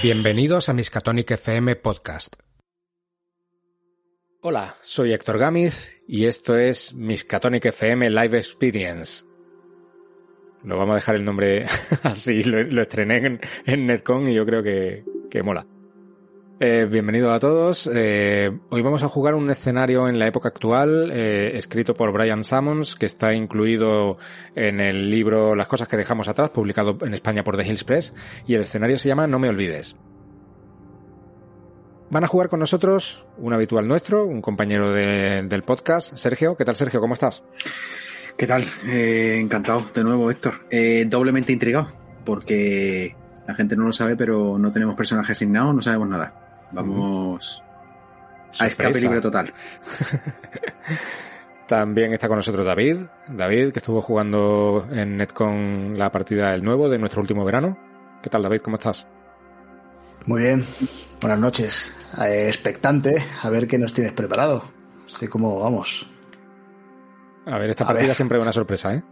Bienvenidos a Miskatonic FM Podcast. Hola, soy Héctor Gámiz y esto es Miskatonic FM Live Experience. No vamos a dejar el nombre así, lo, lo estrené en, en, Netcon y yo creo que, que mola. Eh, bienvenido a todos. Eh, hoy vamos a jugar un escenario en la época actual, eh, escrito por Brian Sammons, que está incluido en el libro Las cosas que dejamos atrás, publicado en España por The Hills Press, y el escenario se llama No me olvides. Van a jugar con nosotros un habitual nuestro, un compañero de, del podcast, Sergio. ¿Qué tal, Sergio? ¿Cómo estás? ¿Qué tal? Encantado de nuevo, Héctor. Doblemente intrigado, porque la gente no lo sabe, pero no tenemos personaje asignado, no sabemos nada. Vamos a escape libre total. También está con nosotros David. David, que estuvo jugando en Netcon la partida del nuevo de nuestro último verano. ¿Qué tal, David? ¿Cómo estás? Muy bien. Buenas noches. Eh, expectante a ver qué nos tienes preparado. Sé cómo vamos. A ver, esta a partida ver. siempre es una sorpresa, ¿eh?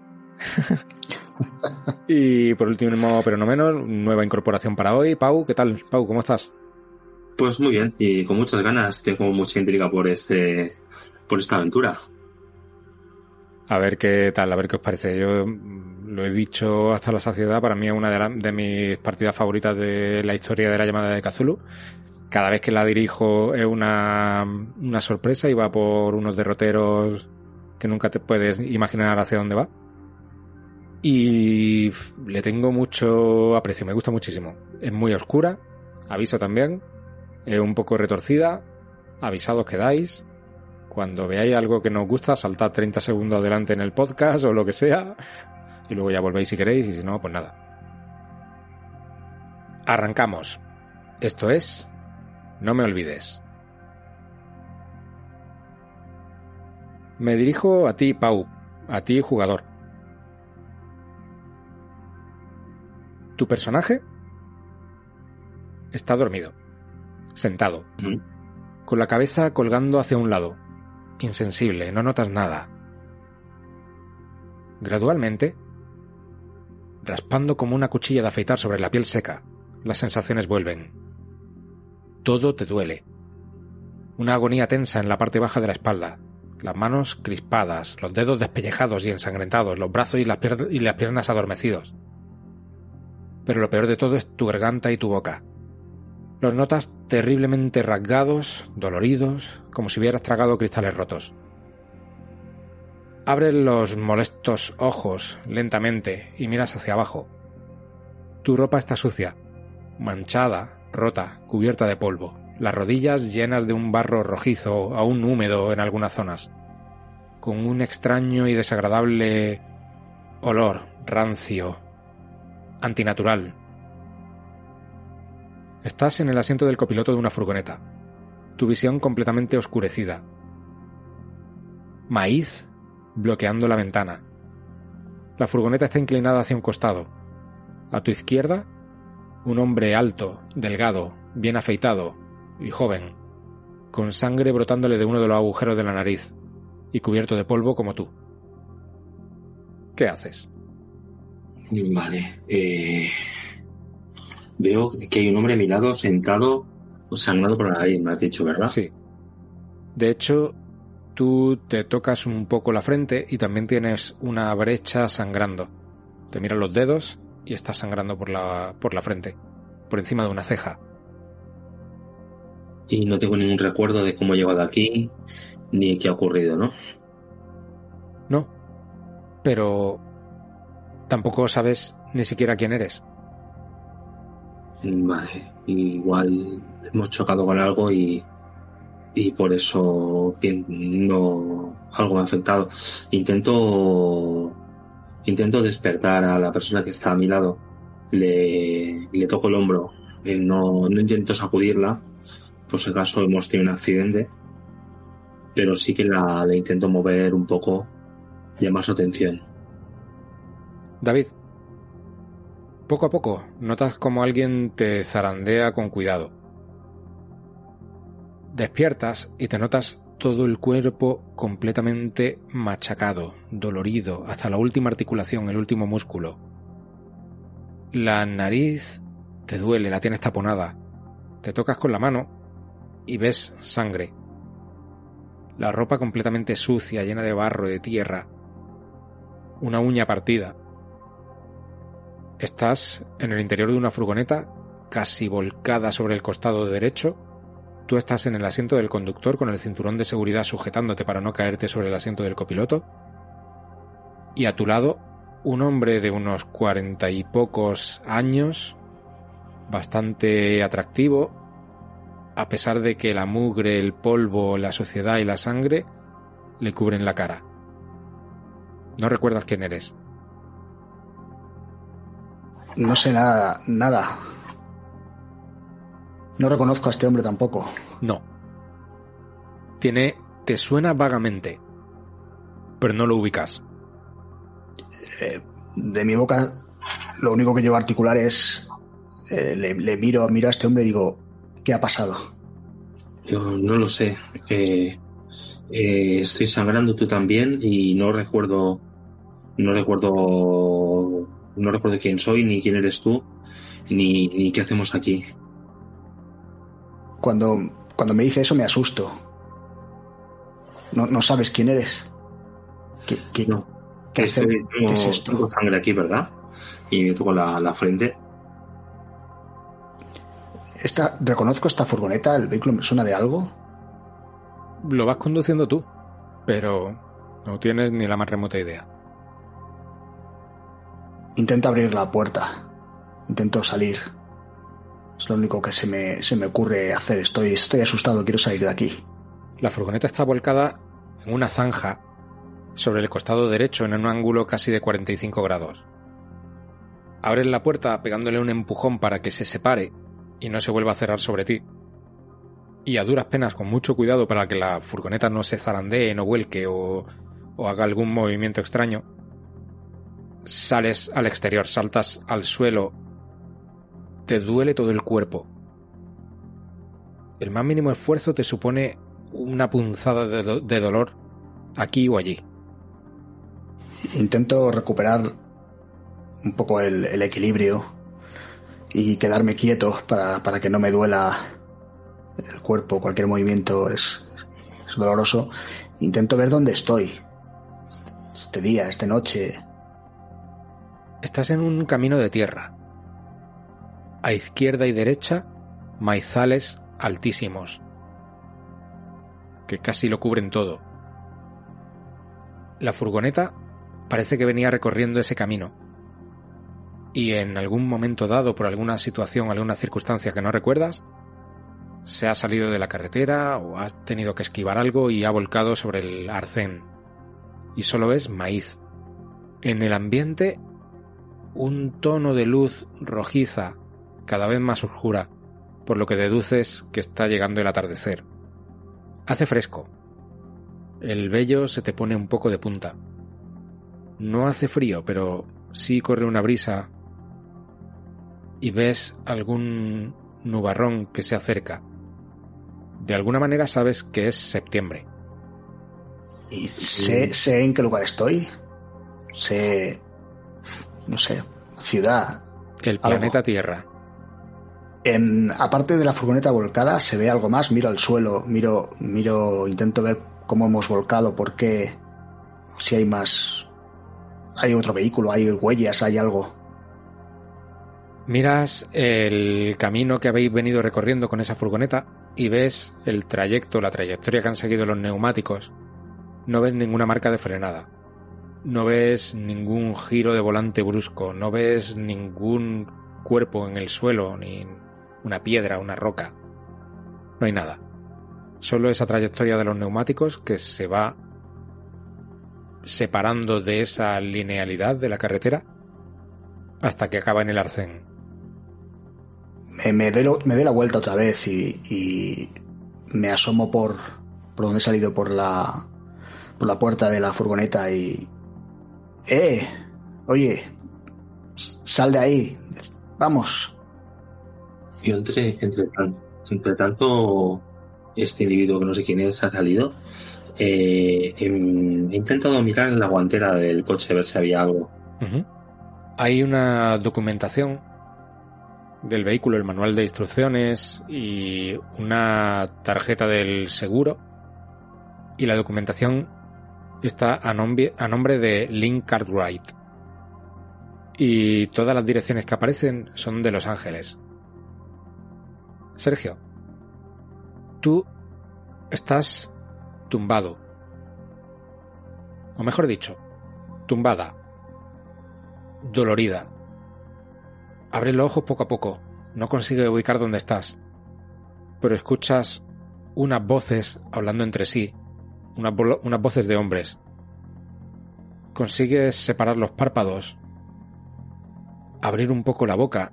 y por último, pero no menos, nueva incorporación para hoy. Pau, ¿qué tal? Pau, ¿cómo estás? Pues muy bien, y con muchas ganas. Tengo mucha intriga por este, por esta aventura. A ver qué tal, a ver qué os parece. Yo lo he dicho hasta la saciedad, para mí es una de, la, de mis partidas favoritas de la historia de la llamada de Cthulhu. Cada vez que la dirijo es una, una sorpresa y va por unos derroteros que nunca te puedes imaginar hacia dónde va. Y le tengo mucho aprecio, me gusta muchísimo. Es muy oscura, aviso también, un poco retorcida, avisados quedáis. Cuando veáis algo que nos gusta, saltad 30 segundos adelante en el podcast o lo que sea, y luego ya volvéis si queréis, y si no, pues nada. Arrancamos. Esto es... No me olvides. Me dirijo a ti, Pau, a ti, jugador. Tu personaje está dormido sentado, con la cabeza colgando hacia un lado, insensible, no notas nada. Gradualmente, raspando como una cuchilla de afeitar sobre la piel seca, las sensaciones vuelven. Todo te duele. Una agonía tensa en la parte baja de la espalda, las manos crispadas, los dedos despellejados y ensangrentados, los brazos y las, y las piernas adormecidos. Pero lo peor de todo es tu garganta y tu boca, los notas terriblemente rasgados, doloridos, como si hubieras tragado cristales rotos. Abres los molestos ojos lentamente y miras hacia abajo. Tu ropa está sucia, manchada, rota, cubierta de polvo, las rodillas llenas de un barro rojizo, aún húmedo en algunas zonas, con un extraño y desagradable olor rancio, antinatural, Estás en el asiento del copiloto de una furgoneta, tu visión completamente oscurecida. Maíz bloqueando la ventana. La furgoneta está inclinada hacia un costado. A tu izquierda, un hombre alto, delgado, bien afeitado y joven, con sangre brotándole de uno de los agujeros de la nariz y cubierto de polvo como tú. ¿Qué haces? Vale. Eh, veo que hay un hombre a mi lado sentado, sangrado por la nariz, me has dicho, ¿verdad? Sí. De hecho, tú te tocas un poco la frente y también tienes una brecha sangrando. Te miras los dedos y estás sangrando por la, por la frente, por encima de una ceja. Y no tengo ningún recuerdo de cómo he llegado aquí, ni qué ha ocurrido, ¿no? No. Pero tampoco sabes ni siquiera quién eres. Vale, igual hemos chocado con algo y, y por eso no algo me ha afectado. Intento intento despertar a la persona que está a mi lado. Le, le toco el hombro. No, no intento sacudirla, por si acaso hemos tenido un accidente. Pero sí que la, la intento mover un poco, llamar su atención. David, poco a poco notas como alguien te zarandea con cuidado. Despiertas y te notas todo el cuerpo completamente machacado, dolorido, hasta la última articulación, el último músculo. La nariz te duele, la tienes taponada. Te tocas con la mano y ves sangre. La ropa completamente sucia, llena de barro, de tierra. Una uña partida. Estás en el interior de una furgoneta casi volcada sobre el costado derecho. Tú estás en el asiento del conductor con el cinturón de seguridad sujetándote para no caerte sobre el asiento del copiloto. Y a tu lado, un hombre de unos cuarenta y pocos años, bastante atractivo, a pesar de que la mugre, el polvo, la suciedad y la sangre le cubren la cara. No recuerdas quién eres. No sé nada, nada. No reconozco a este hombre tampoco. No. Tiene... te suena vagamente, pero no lo ubicas. Eh, de mi boca, lo único que llevo a articular es... eh, le, le miro, miro a este hombre y digo, ¿qué ha pasado? Yo no lo sé. Eh, eh, estoy sangrando tú también y no recuerdo. No recuerdo. No recuerdo quién soy, ni quién eres tú, ni, ni qué hacemos aquí. Cuando, cuando me dice eso me asusto. No, no sabes quién eres. ¿Qué, qué, No. qué hace- Estoy- qué es tengo, esto? tengo sangre aquí, ¿verdad? Y me toco la, la frente. Esta, reconozco esta furgoneta, el vehículo me suena de algo. Lo vas conduciendo tú, pero no tienes ni la más remota idea. Intento abrir la puerta. Intento salir. Es lo único que se me, se me ocurre hacer. Estoy, estoy asustado, quiero salir de aquí. La furgoneta está volcada en una zanja sobre el costado derecho en un ángulo casi de 45 grados. Abres la puerta pegándole un empujón para que se separe y no se vuelva a cerrar sobre ti. Y a duras penas, con mucho cuidado para que la furgoneta no se zarandee, no vuelque o, o haga algún movimiento extraño, sales al exterior, saltas al suelo, te duele todo el cuerpo. El más mínimo esfuerzo te supone una punzada de, do- de dolor aquí o allí. Intento recuperar un poco el, el equilibrio y quedarme quieto para, para que no me duela el cuerpo. Cualquier movimiento es, es doloroso. Intento ver dónde estoy. Este día, esta noche. Estás en un camino de tierra. A izquierda y derecha, maizales altísimos, que casi lo cubren todo. La furgoneta parece que venía recorriendo ese camino. Y en algún momento dado, por alguna situación, alguna circunstancia que no recuerdas, se ha salido de la carretera o has tenido que esquivar algo y ha volcado sobre el arcén. Y solo es maíz. En el ambiente un tono de luz rojiza, cada vez más oscura, por lo que deduces que está llegando el atardecer. Hace fresco. El vello se te pone un poco de punta. No hace frío, pero sí corre una brisa y ves algún nubarrón que se acerca. De alguna manera sabes que es septiembre. Y sé, sé en qué lugar estoy. Sé. No sé. Ciudad. El Algo. planeta Tierra. En, aparte de la furgoneta volcada, se ve algo más. Miro al suelo, miro, miro, intento ver cómo hemos volcado, por qué, si hay más, hay otro vehículo, hay huellas, hay algo. Miras el camino que habéis venido recorriendo con esa furgoneta y ves el trayecto, la trayectoria que han seguido los neumáticos. No ves ninguna marca de frenada. No ves ningún giro de volante brusco. No ves ningún cuerpo en el suelo, ni una piedra, una roca. No hay nada. Solo esa trayectoria de los neumáticos que se va separando de esa linealidad de la carretera hasta que acaba en el arcén. Me, me, doy, me doy la vuelta otra vez y, y me asomo por, por donde he salido por la, por la puerta de la furgoneta y... ¡Eh! Oye, sal de ahí. Vamos. Yo entre, entre, entre tanto, este individuo que no sé quién es ha salido. eh, em, he intentado mirar en la guantera del coche a ver si había algo. Hay una documentación del vehículo, el manual de instrucciones y una tarjeta del seguro. Y la documentación está a nombre, a nombre de Link Cartwright. Y todas las direcciones que aparecen son de Los Ángeles. Sergio, tú estás tumbado. O mejor dicho, tumbada. Dolorida. Abre los ojos poco a poco. No consigue ubicar dónde estás. Pero escuchas unas voces hablando entre sí. Unas, voces de hombres. Consigues separar los párpados. Abrir un poco la boca.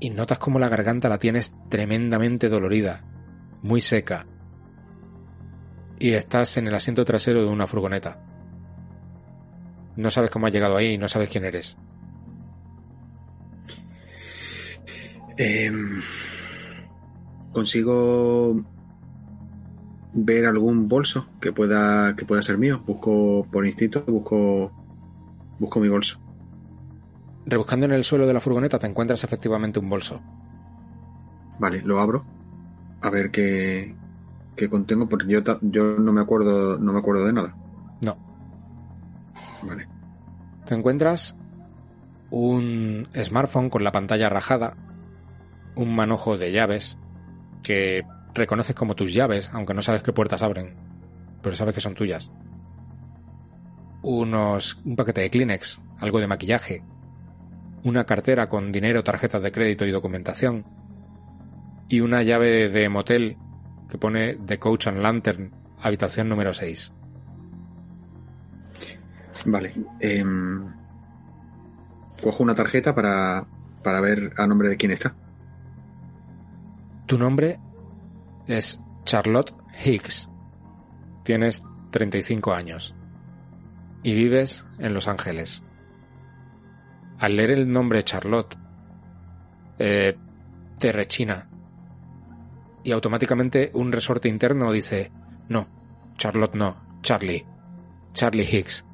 Y notas como la garganta la tienes tremendamente dolorida. Muy seca. Y estás en el asiento trasero de una furgoneta. No sabes cómo has llegado ahí y no sabes quién eres. Em, ¿Consigo ver algún bolso que pueda que pueda ser mío? Busco por instinto, busco busco mi bolso. Rebuscando en el suelo de la furgoneta te encuentras efectivamente un bolso. Vale, lo abro. A ver qué, qué contengo, porque yo, yo no me acuerdo, no me acuerdo de nada. No. Vale. Te encuentras un smartphone con la pantalla rajada, un manojo de llaves que reconoces como tus llaves, aunque no sabes qué puertas abren, pero sabes que son tuyas. Unos un paquete de Kleenex, algo de maquillaje, una cartera con dinero, tarjetas de crédito y documentación, y una llave de motel que pone The Coach and Lantern, habitación número 6. Vale. em, cojo una tarjeta para, para ver a nombre de quién está. Tu nombre es Charlotte Higgs. Tienes 35 años y vives en Los Ángeles. Al leer el nombre Charlotte, eh, te rechina y automáticamente un resorte interno dice, no, Charlotte no, Charlie, Charlie Higgs.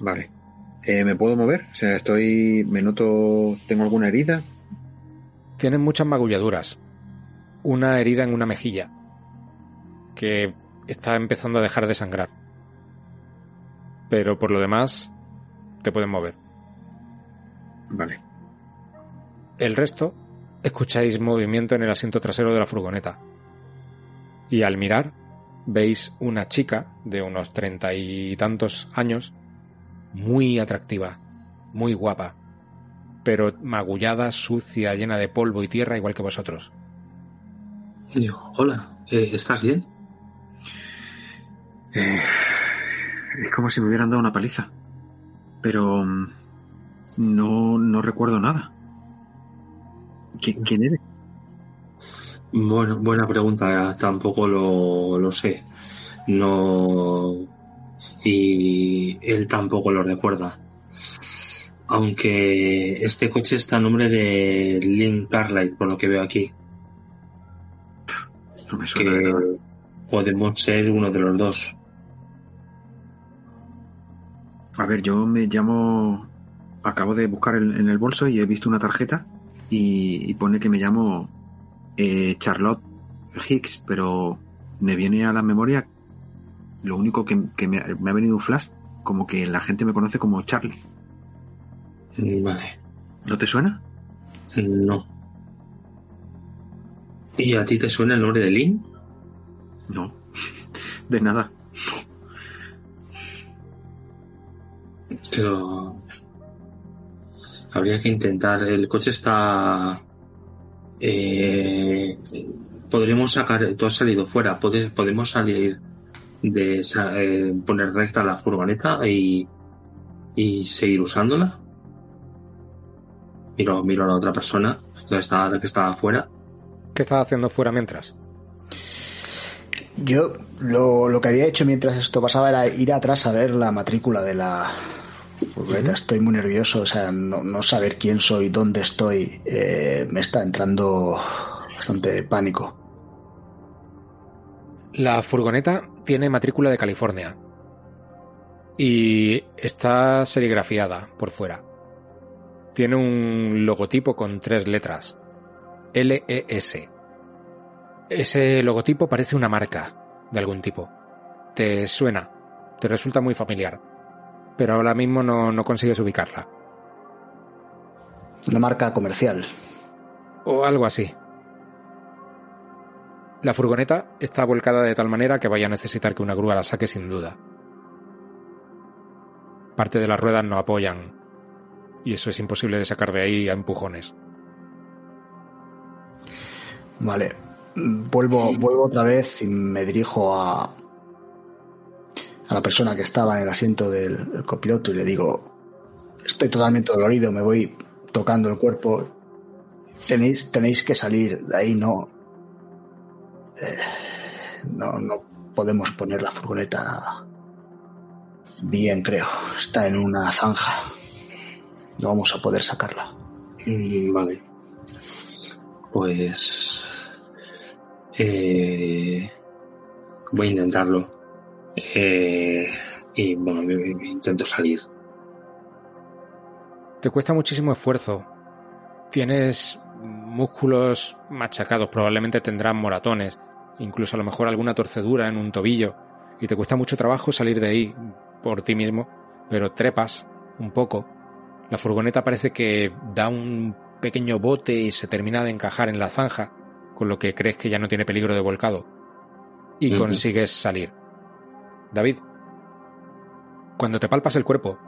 Vale. Eh, ¿Me puedo mover? O sea, estoy. ¿Me noto. ¿Tengo alguna herida? Tienes muchas magulladuras. Una herida en una mejilla. Que está empezando a dejar de sangrar. Pero por lo demás, te pueden mover. Vale. El resto, escucháis movimiento en el asiento trasero de la furgoneta. Y al mirar, veis una chica de unos treinta y tantos años, muy atractiva, muy guapa, pero magullada, sucia, llena de polvo y tierra, igual que vosotros. Digo, hola, eh, ¿estás bien? Eh, es como si me hubieran dado una paliza. Pero. mm, No, no recuerdo nada. ¿Qui- ¿Quién eres? Bueno, buena pregunta, tampoco lo, lo sé. No. Y él tampoco lo recuerda. Aunque este coche está a nombre de Link Carlight, por lo que veo aquí. No me suena de Que nada. podemos ser uno de los dos. A ver, yo me llamo. Acabo de buscar en, en el bolso y he visto una tarjeta y, y pone que me llamo eh, Charlotte Hicks, pero me viene a la memoria lo único que, que me, me ha venido un flash, como que la gente me conoce como Charlie. Vale, ¿No te suena? no. ¿Y a ti te suena el nombre de Link? No, de nada. Pero habría que intentar. El coche está. Eh, podríamos sacar. Tú has salido fuera. pode- podemos salir de eh, poner recta la furgoneta y, y seguir usándola. Miro, miro a la otra persona estaba, que estaba afuera. ¿Qué estás haciendo fuera mientras? Yo lo, lo que había hecho mientras esto pasaba era ir atrás a ver la matrícula de la furgoneta. Estoy muy nervioso, o sea, no, no saber quién soy, dónde estoy, eh, me está entrando bastante pánico. La furgoneta tiene matrícula de California. y está serigrafiada por fuera. Tiene un logotipo con tres letras. LES. Ese logotipo parece una marca de algún tipo. Te suena, te resulta muy familiar, pero ahora mismo no, no consigues ubicarla. Una marca comercial. O algo así. La furgoneta está volcada de tal manera que vaya a necesitar que una grúa la saque sin duda. Parte de las ruedas no apoyan, y eso es imposible de sacar de ahí a empujones. Vale. Vuelvo, vuelvo otra vez y me dirijo a, a la persona que estaba en el asiento del, del copiloto y le digo, estoy totalmente dolorido, me voy tocando el cuerpo. Tenéis, tenéis que salir de ahí, no. eh, no, no podemos poner la furgoneta bien, creo. Está en una zanja. No vamos a poder sacarla. Mm, Vale. Pues. eh, voy a intentarlo. Eh, y bueno, me- me- me intento salir. Te cuesta muchísimo esfuerzo. Tienes músculos machacados, probablemente tendrás moratones, incluso a lo mejor alguna torcedura en un tobillo, y te cuesta mucho trabajo salir de ahí por ti mismo, pero trepas un poco. La furgoneta parece que da un pequeño bote y se termina de encajar en la zanja, con lo que crees que ya no tiene peligro de volcado. Y consigues salir. David, cuando te palpas el cuerpo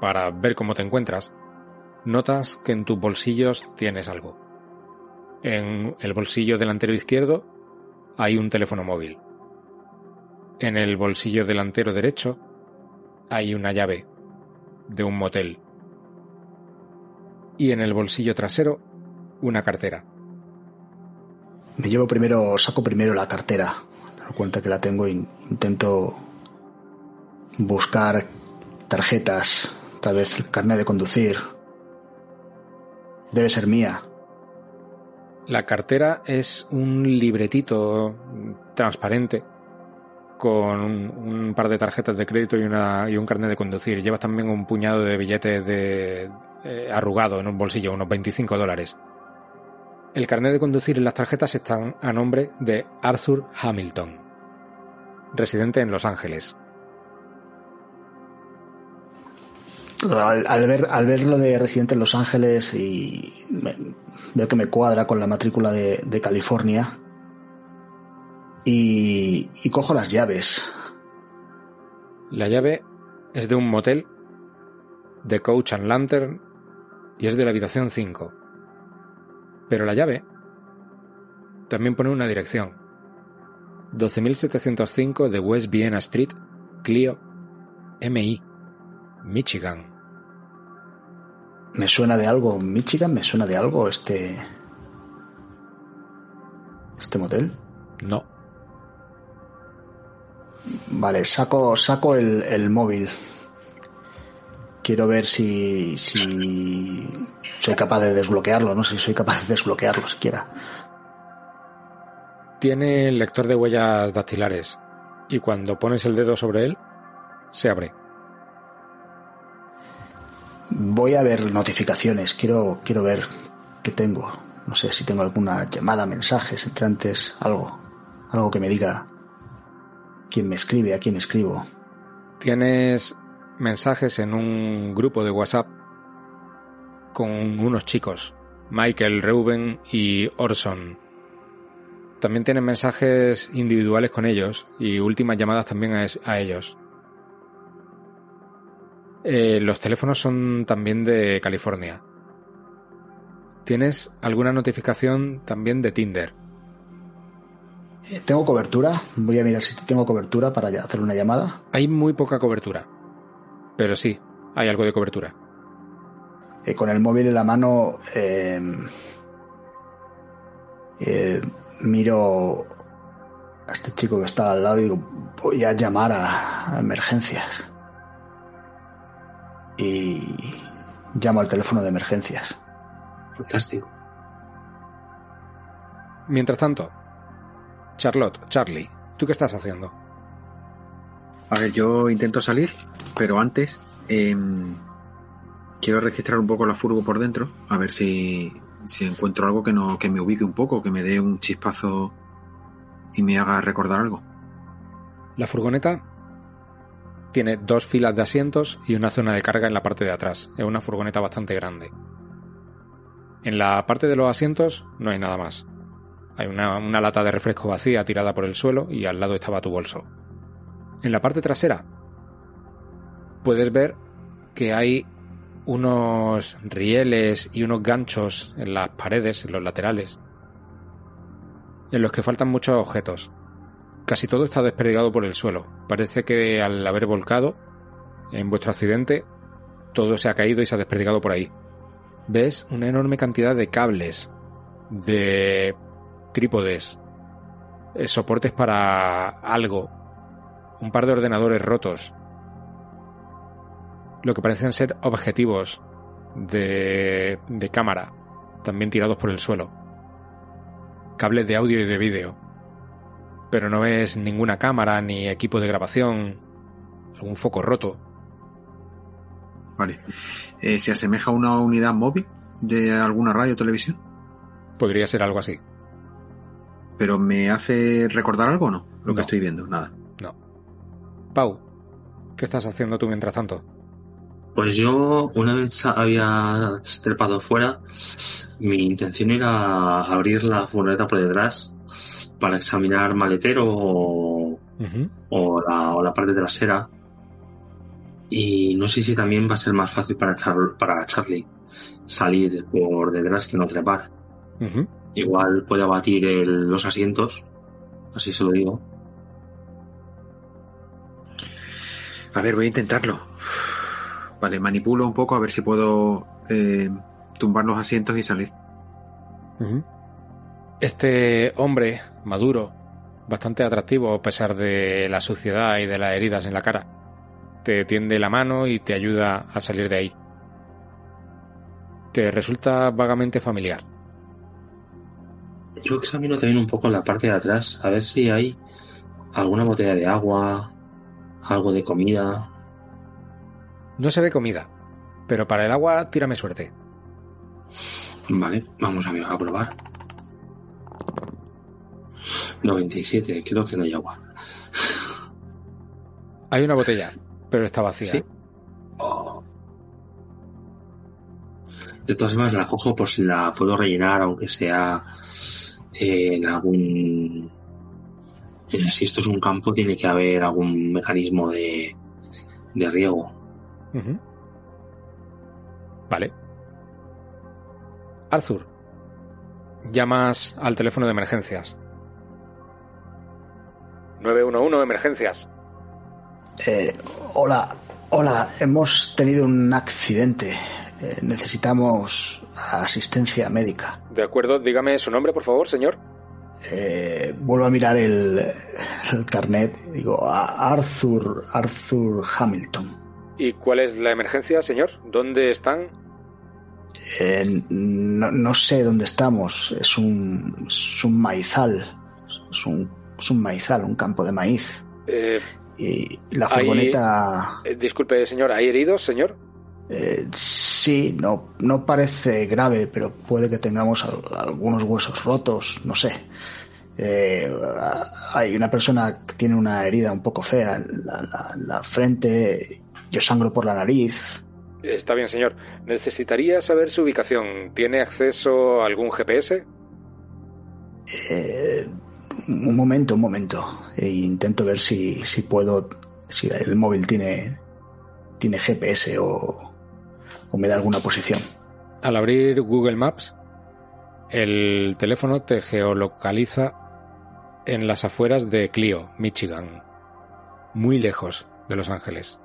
para ver cómo te encuentras, notas que en tus bolsillos tienes algo. En el bolsillo delantero izquierdo hay un teléfono móvil. En el bolsillo delantero derecho hay una llave de un motel. Y en el bolsillo trasero una cartera. Me llevo primero, saco primero la cartera. Me doy cuenta que la tengo e intento buscar tarjetas, tal vez el carnet de conducir. Debe ser mía. La cartera es un libretito transparente con un, un par de tarjetas de crédito y, una, y un carnet de conducir. Llevas también un puñado de billetes de, eh, arrugado en un bolsillo, unos 25 dólares. El carnet de conducir y las tarjetas están a nombre de Arthur Hamilton, residente en Los Ángeles. Al, al ver, al ver lo de residente en Los Ángeles y me- veo que me cuadra con la matrícula de, de California y, y cojo las llaves. La llave es de un motel de Coach and Lantern y es de la habitación 5. Pero la llave también pone una dirección. 12.705 de West Vienna Street, Clio, MI, Michigan. ¿Me suena de algo Michigan? ¿Me suena de algo este... este motel? No. Vale, saco, saco el, el móvil. Quiero ver si, si soy capaz de desbloquearlo, no sé si soy capaz de desbloquearlo siquiera. Tiene el lector de huellas dactilares y cuando pones el dedo sobre él, se abre. Voy a ver notificaciones, quiero, quiero ver qué tengo. No sé si tengo alguna llamada, mensajes, entrantes, algo. Algo que me diga quién me escribe, a quién escribo. Tienes mensajes en un grupo de WhatsApp con unos chicos, Michael, Reuben y Orson. También tienes mensajes individuales con ellos y últimas llamadas también a, es- a ellos. Eh, los teléfonos son también de California. Tienes alguna notificación también de Tinder. Eh, ¿Tengo cobertura? Voy a mirar si tengo cobertura para hacer una llamada. Hay muy poca cobertura, pero sí, hay algo de cobertura. Eh, con el móvil en la mano eh, eh, miro a este chico que está al lado y digo, voy a llamar a, a emergencias. Y llamo al teléfono de emergencias. Fantástico. Mientras tanto, Charlotte, Charlie, ¿tú qué estás haciendo? A ver, yo intento salir, pero antes em, quiero registrar un poco la furgo por dentro, a ver si, si encuentro algo que, no, que me ubique un poco, que me dé un chispazo y me haga recordar algo. La furgoneta tiene dos filas de asientos y una zona de carga en la parte de atrás. Es una furgoneta bastante grande. En la parte de los asientos no hay nada más. Hay una, una lata de refresco vacía tirada por el suelo y al lado estaba tu bolso. En la parte trasera puedes ver que hay unos rieles y unos ganchos en las paredes, en los laterales, en los que faltan muchos objetos. Casi todo está desperdigado por el suelo. Parece que al haber volcado en vuestro accidente, todo se ha caído y se ha desperdigado por ahí. Ves una enorme cantidad de cables, de trípodes, eh, soportes para algo, un par de ordenadores rotos, lo que parecen ser objetivos de, de cámara, también tirados por el suelo, cables de audio y de vídeo, pero no ves ninguna cámara ni equipo de grabación, algún foco roto. Vale. Eh, ¿Se asemeja a una unidad móvil de alguna radio o televisión? Podría ser algo así. ¿Pero me hace recordar algo o no? Lo No. que estoy viendo, nada. No. Pau, ¿qué estás haciendo tú mientras tanto? Pues yo, una vez había trepado fuera, mi intención era abrir la furgoneta por detrás para examinar maletero o, o la, o la parte trasera. Y no sé si también va a ser más fácil para, Char- para Charlie salir por detrás que no trepar. Igual puede abatir el- los asientos, así se lo digo. A ver, voy a intentarlo. Vale, manipulo un poco a ver si puedo eh, tumbar los asientos y salir. Este hombre maduro, bastante atractivo a pesar de la suciedad y de las heridas en la cara, te tiende la mano y te ayuda a salir de ahí. Te resulta vagamente familiar. Yo examino también un poco la parte de atrás, a ver si hay alguna botella de agua, algo de comida. No se ve comida, pero para el agua tírame suerte. Vale, vamos a, a probar. 97, creo que no hay agua. Hay una botella, pero está vacía. Sí. Oh. De todas formas, la cojo por si la puedo rellenar, aunque sea eh, en algún. eh, si esto es un campo, tiene que haber algún mecanismo de, de riego. Vale. Arthur, llamas al teléfono de emergencias. 911 emergencias. Eh, hola, hola, hemos tenido un accidente. Eh, necesitamos asistencia médica. De acuerdo, dígame su nombre, por favor, señor. Eh, vuelvo a mirar el, el carnet. Digo, a- Arthur, Arthur Hamilton. ¿Y cuál es la emergencia, señor? ¿Dónde están? Eh, no, no sé dónde estamos. Es un, es un maizal. Es un, es un maizal, un campo de maíz. Eh, Y la furgoneta. eh, disculpe, señor, ¿hay heridos, señor? Eh, sí, no, no parece grave, pero puede que tengamos al- algunos huesos rotos, no sé. Eh, hay una persona que tiene una herida un poco fea en la, la- la frente, yo sangro por la nariz. Está bien, señor. Necesitaría saber su ubicación. ¿Tiene acceso a algún GPS? Eh, un momento, un momento. E intento ver si, si puedo, si el móvil tiene, tiene GPS o, o me da alguna posición. Al abrir Google Maps, el teléfono te geolocaliza en las afueras de Clio, Michigan, muy lejos de Los Ángeles.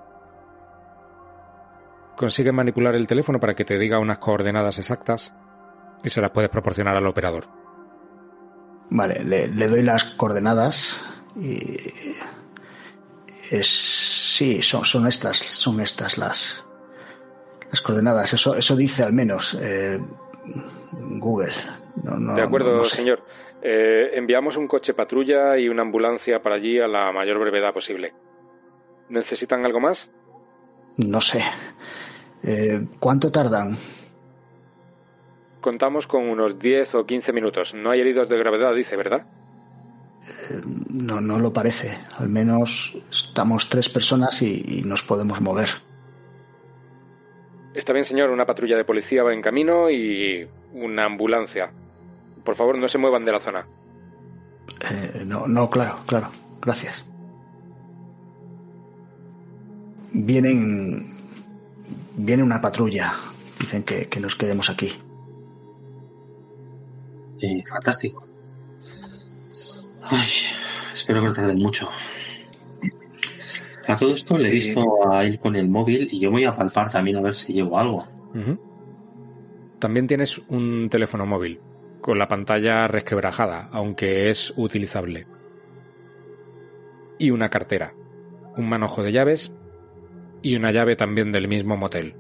Consigues manipular el teléfono para que te diga unas coordenadas exactas y se las puedes proporcionar al operador. Vale, le, le doy las coordenadas y es sí, son, son estas, son estas las las coordenadas. Eso, eso dice al menos eh, Google. No, no- de acuerdo, no sé. señor. Eh, enviamos un coche patrulla y una ambulancia para allí a la mayor brevedad posible. ¿Necesitan algo más? No sé. Eh, ¿Cuánto tardan? Contamos con unos 10 o 15 minutos. No hay heridos de gravedad, dice, ¿verdad? Eh, no, no lo parece. Al menos estamos tres personas y, y nos podemos mover. Está bien, señor. Una patrulla de policía va en camino y una ambulancia. Por favor, no se muevan de la zona. Eh, no, no, claro, claro. Gracias. Vienen. Viene una patrulla. Dicen que, que nos quedemos aquí. Eh, fantástico. Ay, espero que no tarden mucho. A todo esto le he Eh, visto a él con el móvil y yo voy a palpar también a ver si llevo algo. También tienes un teléfono móvil, con la pantalla resquebrajada, aunque es utilizable. Y una cartera, un manojo de llaves y una llave también del mismo motel,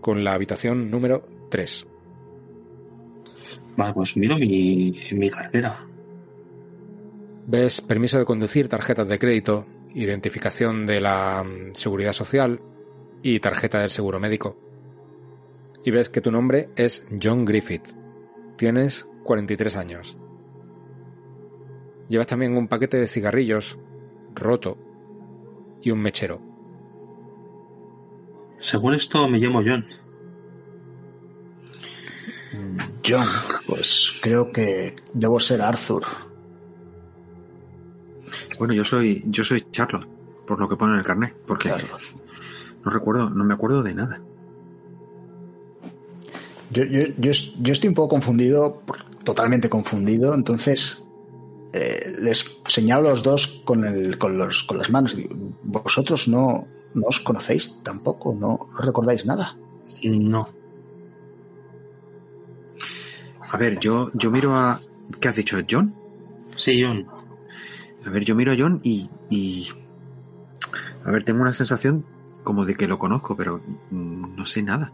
con la habitación número 3. Vale, pues miro mi, mi cartera. Ves permiso de conducir, tarjetas de crédito, identificación de la mm, seguridad social y tarjeta del seguro médico. Y ves que tu nombre es John Griffith. Tienes 43 años. Llevas también un paquete de cigarrillos roto y un mechero. Según esto me llamo John. John, pues creo que debo ser Arthur. Bueno, yo soy, yo soy Charlotte, por lo que pone en el carnet, porque Claro. no recuerdo, no me acuerdo de nada. Yo, yo, yo, yo estoy un poco confundido, totalmente confundido, entonces eh, les señalo a los dos con, el, con, los, con las manos. Vosotros no, no os conocéis tampoco, no, no recordáis nada. No. A ver, yo, yo miro a. ¿Qué has dicho, John? Sí, John. A ver, yo miro a John y, y. A ver, tengo una sensación como de que lo conozco, pero no sé nada.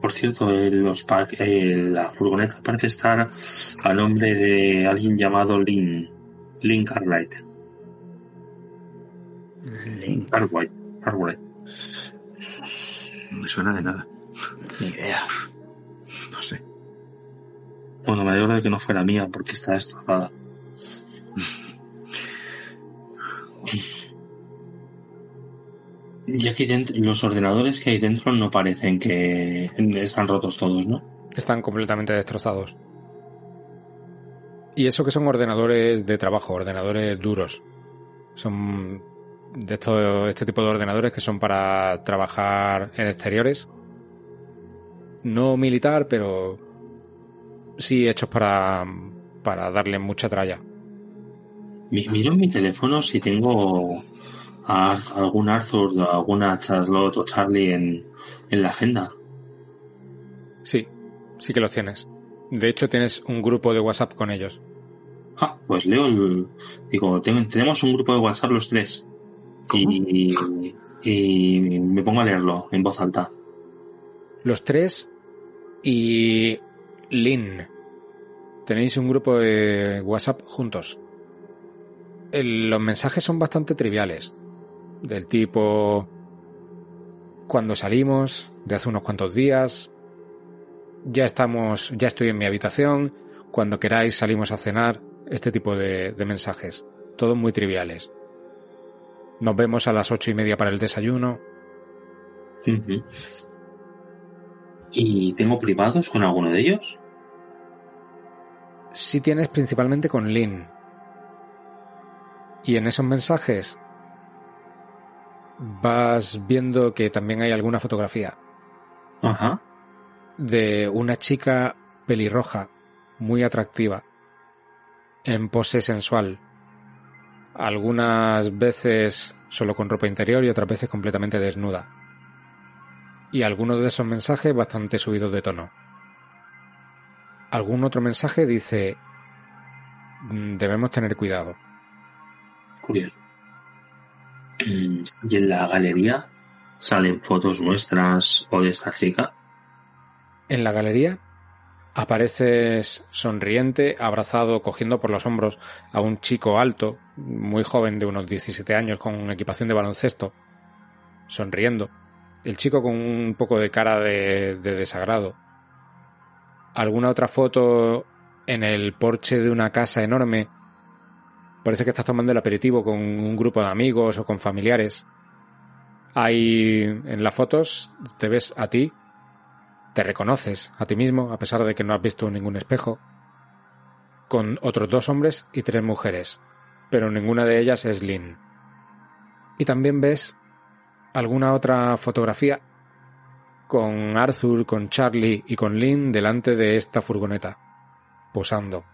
Por cierto, el- los eh, la furgoneta parece estar a nombre de alguien llamado Lynn. Lynn Cartwright. Link. Cartwright. No me suena de nada. ni idea. No sé. Bueno, me alegro de que no fuera mía porque está destrozada. Y aquí dentro, los ordenadores que hay dentro no parecen que están rotos todos, ¿no? Están completamente destrozados. Y eso que son ordenadores de trabajo, ordenadores duros. Son de esto, este tipo de ordenadores que son para trabajar en exteriores. No militar, pero sí hechos para, para darle mucha tralla. Mi- Miro en mi teléfono si tengo a algún Arthur, o alguna Charlotte o Charlie en, en la agenda. Sí, sí que los tienes. De hecho, tienes un grupo de WhatsApp con ellos. Ah, pues leo el... Digo, ten- tenemos un grupo de WhatsApp los tres. Y, y me pongo a leerlo en voz alta. Los tres y Lynn. Tenéis un grupo de WhatsApp juntos. El- los mensajes son bastante triviales. Del tipo... Cuando salimos, de hace unos cuantos días. Ya estamos, ya estoy en mi habitación. Cuando queráis salimos a cenar. Este tipo de, de mensajes. Todos muy triviales. Nos vemos a las ocho y media para el desayuno. ¿Y tengo privados con alguno de ellos? si tienes principalmente con Lynn. Y en esos mensajes vas viendo que también hay alguna fotografía Ajá. de una chica pelirroja, muy atractiva, en pose sensual. Algunas veces solo con ropa interior y otras veces completamente desnuda. Y algunos de esos mensajes bastante subidos de tono. Algún otro mensaje dice, "Mm, debemos tener cuidado. Curioso. Mm, ¿Y en la galería salen fotos nuestras o de esta chica? En la galería Apareces sonriente, abrazado, cogiendo por los hombros a un chico alto, muy joven de unos 17 años, con equipación de baloncesto, sonriendo. El chico con un poco de cara de, de desagrado. Alguna otra foto en el porche de una casa enorme. Parece que estás tomando el aperitivo con un grupo de amigos o con familiares. Hay en las fotos, te ves a ti te reconoces a ti mismo, a pesar de que no has visto ningún espejo, con otros dos hombres y tres mujeres, pero ninguna de ellas es Lynn. Y también ves alguna otra fotografía con Arthur, con Charlie y con Lynn delante de esta furgoneta, posando.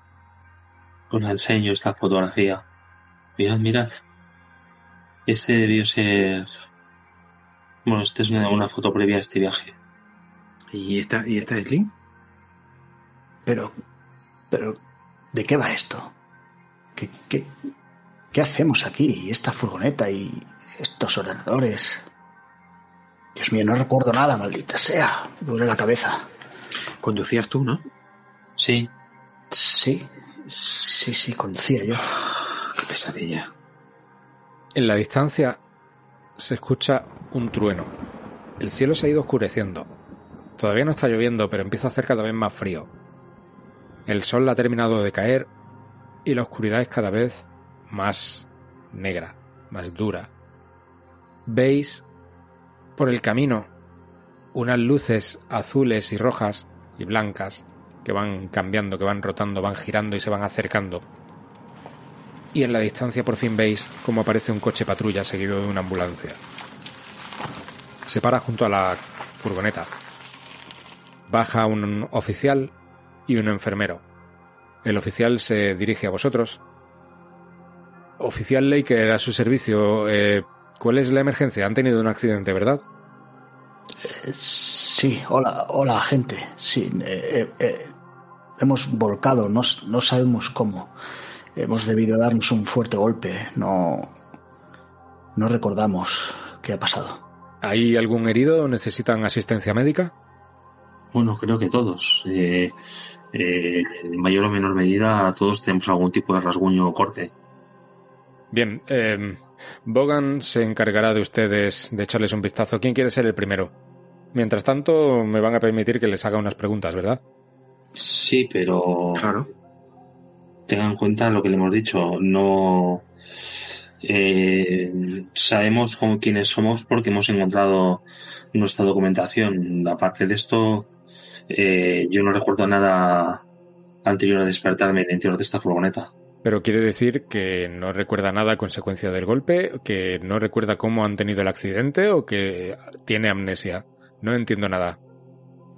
Os enseño esta fotografía. Mirad, mirad. Este debió ser... Bueno, esta es una foto previa a este viaje. ¿Y esta, y esta es Lynn? Pero, pero, ¿de qué va esto? ¿Qué, qué, qué hacemos aquí? ¿Y esta furgoneta y estos ordenadores? Dios mío, no recuerdo nada, maldita sea. Me duele la cabeza. Conducías tú, ¿no? Sí, Sí, sí, sí, conducía yo. Qué pesadilla. En la distancia se escucha un trueno. El cielo se ha ido oscureciendo. Todavía no está lloviendo, pero empieza a hacer cada vez más frío. El sol ha terminado de caer y la oscuridad es cada vez más negra, más dura. Veis por el camino unas luces azules y rojas y blancas que van cambiando, que van rotando, van girando y se van acercando. Y en la distancia por fin veis cómo aparece un coche patrulla seguido de una ambulancia. Se para junto a la furgoneta. Baja un oficial y un enfermero. El oficial se dirige a vosotros. Oficial Laker, a su servicio. Eh, ¿Cuál es la emergencia? Han tenido un accidente, ¿verdad? Eh, Sí, hola, hola, gente. Sí, eh, hemos volcado, no, no sabemos cómo. Hemos debido darnos un fuerte golpe. No, no recordamos qué ha pasado. ¿Hay algún herido? ¿Necesitan asistencia médica? Bueno, creo que todos. Eh, eh, en mayor o menor medida, todos tenemos algún tipo de rasguño o corte. Bien, eh, Bogan se encargará de ustedes de echarles un vistazo. ¿Quién quiere ser el primero? Mientras tanto, me van a permitir que les haga unas preguntas, ¿verdad? Sí, pero Claro. tengan en cuenta lo que le hemos dicho. No eh, sabemos cómo, quiénes somos porque hemos encontrado nuestra documentación. Aparte de esto, eh, yo no recuerdo nada anterior a despertarme en el interior de esta furgoneta. Pero quiere decir que no recuerda nada a consecuencia del golpe, que no recuerda cómo han tenido el accidente o que tiene amnesia. No entiendo nada.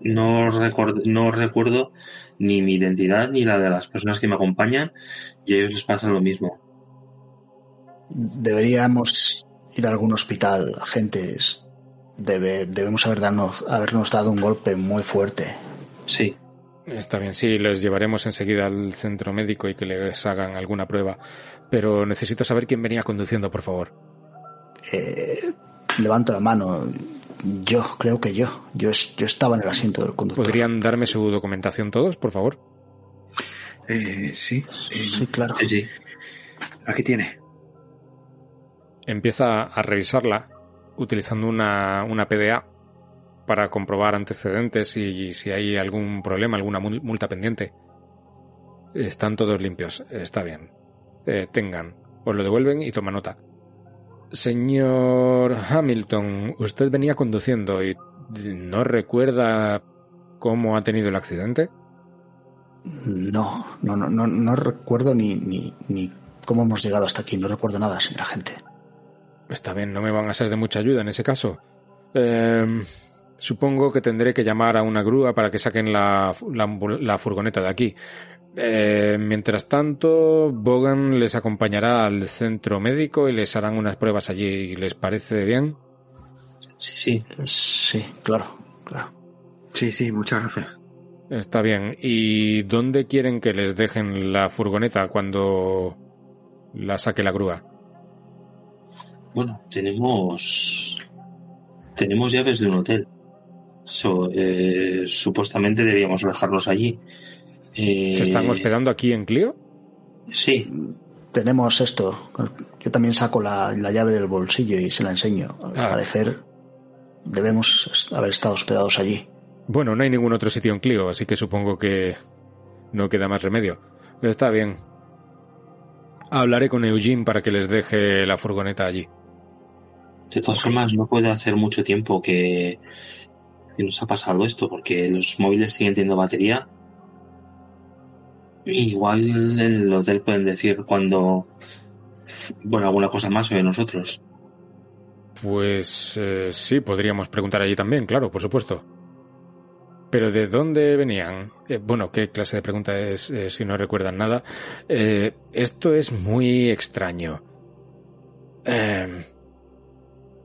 No, record- no recuerdo ni mi identidad ni la de las personas que me acompañan y a ellos les pasa lo mismo. Deberíamos ir a algún hospital, agentes. Debe, debemos haber darnos, habernos dado un golpe muy fuerte. Sí, Está bien, sí, les llevaremos enseguida al centro médico y que les hagan alguna prueba. Pero necesito saber quién venía conduciendo, por favor. Eh, levanto la mano. Yo, creo que yo. Yo, es- yo estaba en el asiento del conductor. ¿Podrían darme su documentación todos, por favor? Eh, sí. eh, Sí, claro. sí, sí. aquí tiene. Empieza a revisarla utilizando una, una PDA para comprobar antecedentes y si hay algún problema, alguna mul- multa pendiente. Están todos limpios, está bien. Eh, tengan, os lo devuelven y toma nota. Señor Hamilton, usted venía conduciendo y no recuerda cómo ha tenido el accidente. No, no, no, no, no recuerdo ni, ni, ni cómo hemos llegado hasta aquí. No recuerdo nada, señora gente. Está bien, no me van a ser de mucha ayuda en ese caso. Eh, supongo que tendré que llamar a una grúa para que saquen la, la ambu- la furgoneta de aquí. Eh, mientras tanto, Bogan les acompañará al centro médico y les harán unas pruebas allí. ¿Les parece bien? Sí, sí. Sí, claro, claro. Sí, sí, muchas gracias. Está bien. ¿Y dónde quieren que les dejen la furgoneta cuando la saque la grúa? Bueno, tenemos. Tenemos llaves de un hotel. So, eh, supuestamente debíamos dejarlos allí. Eh, ¿Se están hospedando aquí en Clio? Sí, Tenemos esto. Yo también saco la, la llave del bolsillo y se la enseño. Al Ah. parecer debemos haber estado hospedados allí. Bueno, no hay ningún otro sitio en Clio, así que supongo que no queda más remedio. Está bien. Hablaré con Eugene para que les deje la furgoneta allí. De todas formas no puede hacer mucho tiempo que, nos ha pasado esto, porque los móviles siguen teniendo batería. Igual en el hotel pueden decir cuando, bueno, alguna cosa más sobre nosotros. Pues eh, sí, podríamos preguntar allí también, claro, por supuesto. Pero ¿de dónde venían? Eh, bueno, ¿qué clase de pregunta es eh, si no recuerdan nada? Esto es muy extraño. Eh,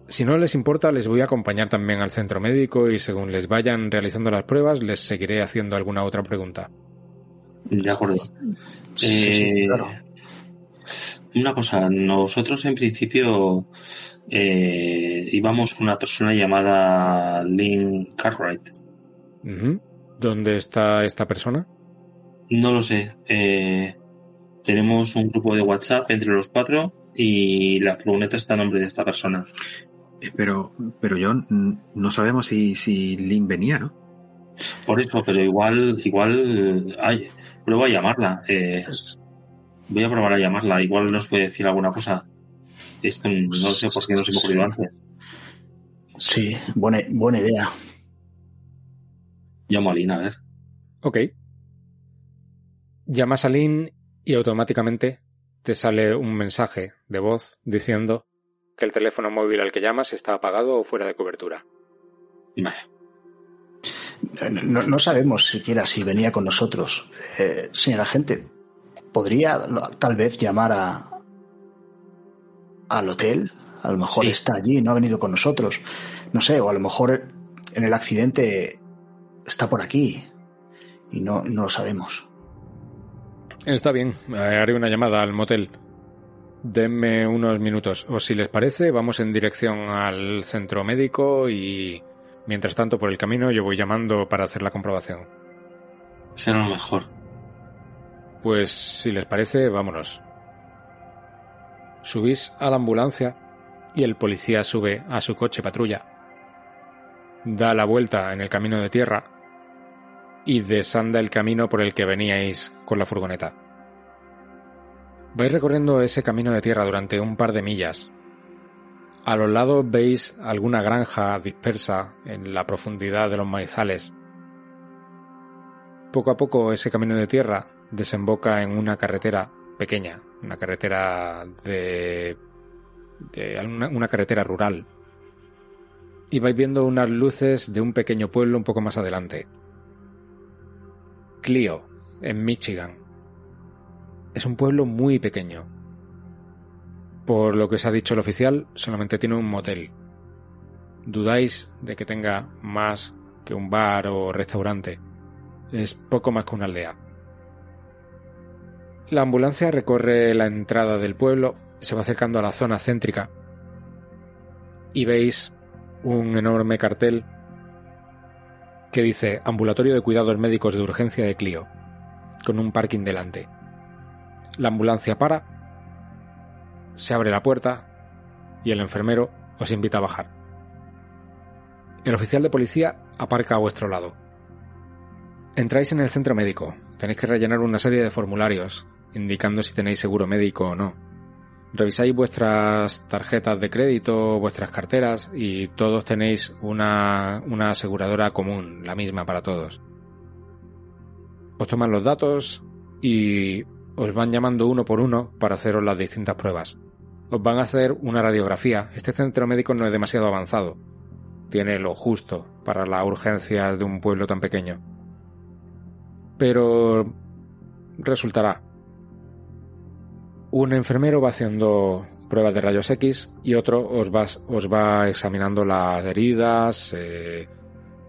si no les importa, les voy a acompañar también al centro médico y según les vayan realizando las pruebas, les seguiré haciendo alguna otra pregunta. De acuerdo. Sí, sí, Eh, claro. Una cosa, nosotros en principio eh, íbamos con una persona llamada Lynn Cartwright. ¿Dónde está esta persona? No lo sé. eh, tenemos un grupo de WhatsApp entre los cuatro y la furgoneta está a nombre de esta persona. Pero, pero yo mm, no sabemos si, si Lynn venía, ¿no? Por eso, pero igual, igual, ay, pruebo a llamarla. eh, voy a probar a llamarla. Igual nos puede decir alguna cosa. Esto no sé por qué no se me ocurrió antes. Sí, buena, buena idea. Llamo a Lina, a ver. Ok. Llamas a Lynn y automáticamente te sale un mensaje de voz diciendo que el teléfono móvil al que llamas está apagado o fuera de cobertura. Vale. No, no sabemos siquiera si venía con nosotros. Eh, señora gente, ¿podría tal vez llamar a al hotel? A lo mejor Sí. está allí no ha venido con nosotros. No sé, o a lo mejor en el accidente está por aquí y no, no lo sabemos. Está bien, haré una llamada al motel. Denme unos minutos. O si les parece, vamos en dirección al centro médico y mientras tanto por el camino yo voy llamando para hacer la comprobación. Será lo mejor. Pues si les parece, vámonos. Subís a la ambulancia y el policía sube a su coche patrulla. Da la vuelta en el camino de tierra y desanda el camino por el que veníais con la furgoneta. Vais recorriendo ese camino de tierra durante un par de millas. A los lados veis alguna granja dispersa en la profundidad de los maizales. Poco a poco ese camino de tierra desemboca en una carretera pequeña, una carretera de, de una, una carretera rural. Y vais viendo unas luces de un pequeño pueblo un poco más adelante. Clio, en Michigan. Es un pueblo muy pequeño. Por lo que os ha dicho el oficial, solamente tiene un motel. ¿Dudáis de que tenga más que un bar o restaurante? Es poco más que una aldea. La ambulancia recorre la entrada del pueblo, se va acercando a la zona céntrica y veis un enorme cartel que dice Ambulatorio de Cuidados Médicos de Urgencia de Clio, con un parking delante. La ambulancia para, se abre la puerta y el enfermero os invita a bajar. El oficial de policía aparca a vuestro lado. Entráis en el centro médico. Tenéis que rellenar una serie de formularios indicando si tenéis seguro médico o no. Revisáis vuestras tarjetas de crédito, vuestras carteras y todos tenéis una, una aseguradora común, la misma para todos. Os toman los datos y os van llamando uno por uno para haceros las distintas pruebas. Os van a hacer una radiografía. Este centro médico no es demasiado avanzado. Tiene lo justo para las urgencias de un pueblo tan pequeño. Pero resultará. Un enfermero va haciendo pruebas de rayos X y otro os va, examinando las heridas, eh,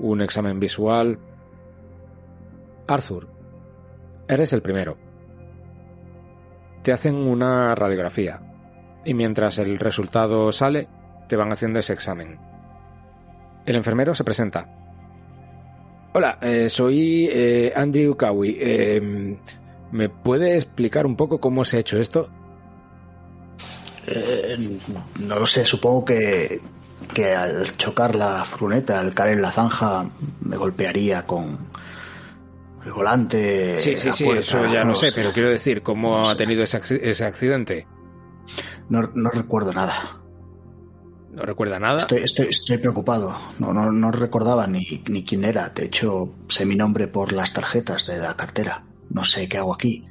un examen visual. Arthur, eres el primero. Te hacen una radiografía y mientras el resultado sale, te van haciendo ese examen. El enfermero se presenta. Hola, eh, soy eh, Andrew Cowie. Eh, ¿Me puede explicar un poco cómo se ha hecho esto? Eh, no lo sé, supongo que, que al chocar la furgoneta, al caer en la zanja, me golpearía con el volante. Sí, sí, sí, puerta, eso ya no sé, pero quiero decir, ¿cómo No ha sé. tenido ese, ese accidente? No, no recuerdo nada. ¿No recuerda nada? Estoy, estoy, estoy preocupado. No, no, no recordaba ni, ni quién era. De hecho, sé mi nombre por las tarjetas de la cartera. No sé qué hago aquí.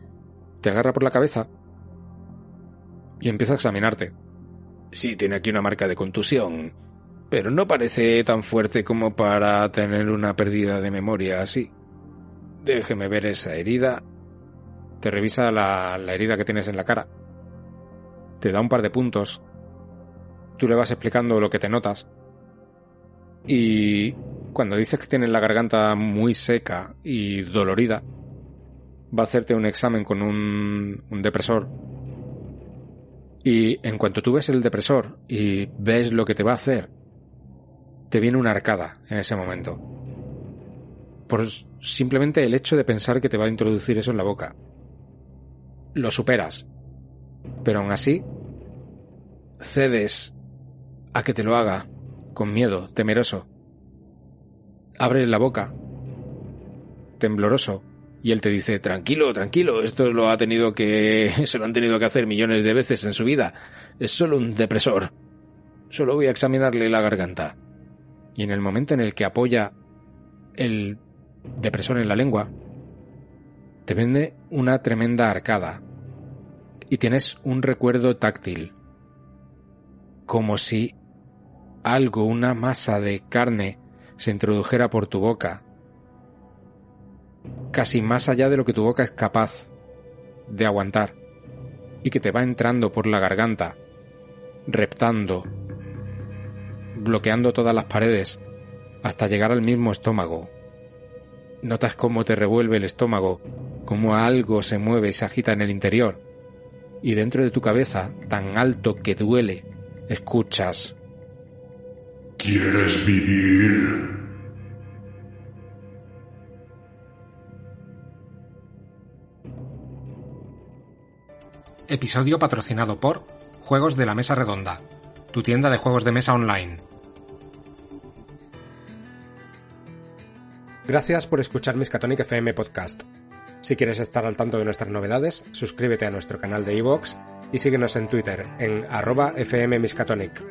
Te agarra por la cabeza y empieza a examinarte. Sí, tiene aquí una marca de contusión, pero no parece tan fuerte como para tener una pérdida de memoria así. Déjeme ver esa herida. Te revisa la, la herida que tienes en la cara. Te da un par de puntos. Tú le vas explicando lo que te notas. Y cuando dices que tienes la garganta muy seca y dolorida, va a hacerte un examen con un, un depresor. Y en cuanto tú ves el depresor y ves lo que te va a hacer, te viene una arcada en ese momento. Por simplemente el hecho de pensar que te va a introducir eso en la boca. Lo superas. Pero aún así, cedes a que te lo haga, con miedo, temeroso. Abres la boca, tembloroso, y él te dice, tranquilo, tranquilo, esto lo ha tenido que, se lo han tenido que hacer millones de veces en su vida. Es solo un depresor. Solo voy a examinarle la garganta. Y en el momento en el que apoya el depresor en la lengua, te vende una tremenda arcada. Y tienes un recuerdo táctil. Como si algo, una masa de carne, se introdujera por tu boca casi más allá de lo que tu boca es capaz de aguantar, y que te va entrando por la garganta, reptando, bloqueando todas las paredes, hasta llegar al mismo estómago. Notas cómo te revuelve el estómago, cómo algo se mueve y se agita en el interior, y dentro de tu cabeza, tan alto que duele, escuchas ¿Quieres vivir? Episodio patrocinado por Juegos de la Mesa Redonda, tu tienda de juegos de mesa online. Gracias por escuchar Miskatonic FM Podcast. Si quieres estar al tanto de nuestras novedades, suscríbete a nuestro canal de iVoox y síguenos en Twitter en arroba fmmiskatonic.